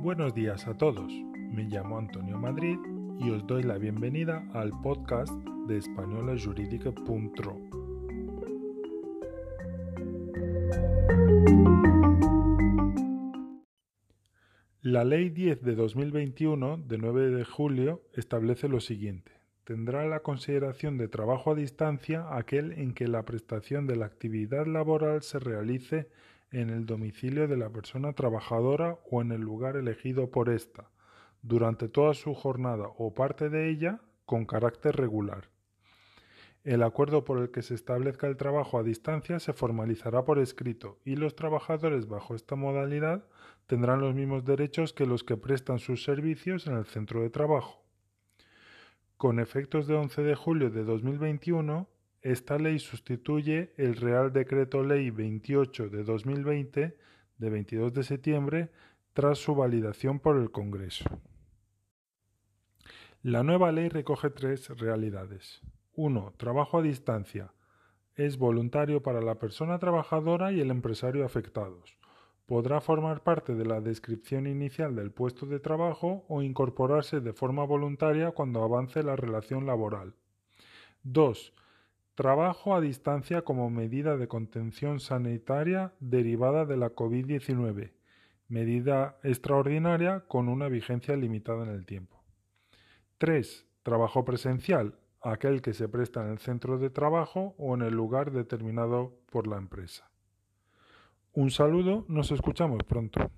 buenos días a todos. Me llamo Antonio Madrid y os doy la bienvenida al podcast de españolajurídica.ro. La Ley 10 de 2021, de 9 de julio, establece lo siguiente. Tendrá la consideración de trabajo a distancia aquel en que la prestación de la actividad laboral se realice en el domicilio de la persona trabajadora o en el lugar elegido por ésta, durante toda su jornada o parte de ella, con carácter regular. El acuerdo por el que se establezca el trabajo a distancia se formalizará por escrito y los trabajadores bajo esta modalidad tendrán los mismos derechos que los que prestan sus servicios en el centro de trabajo. Con efectos de 11 de julio de 2021, esta ley sustituye el Real Decreto Ley 28 de 2020 de 22 de septiembre tras su validación por el Congreso. La nueva ley recoge tres realidades. 1. Trabajo a distancia. Es voluntario para la persona trabajadora y el empresario afectados. Podrá formar parte de la descripción inicial del puesto de trabajo o incorporarse de forma voluntaria cuando avance la relación laboral. 2 Trabajo a distancia como medida de contención sanitaria derivada de la COVID-19, medida extraordinaria con una vigencia limitada en el tiempo. 3. Trabajo presencial, aquel que se presta en el centro de trabajo o en el lugar determinado por la empresa. Un saludo, nos escuchamos pronto.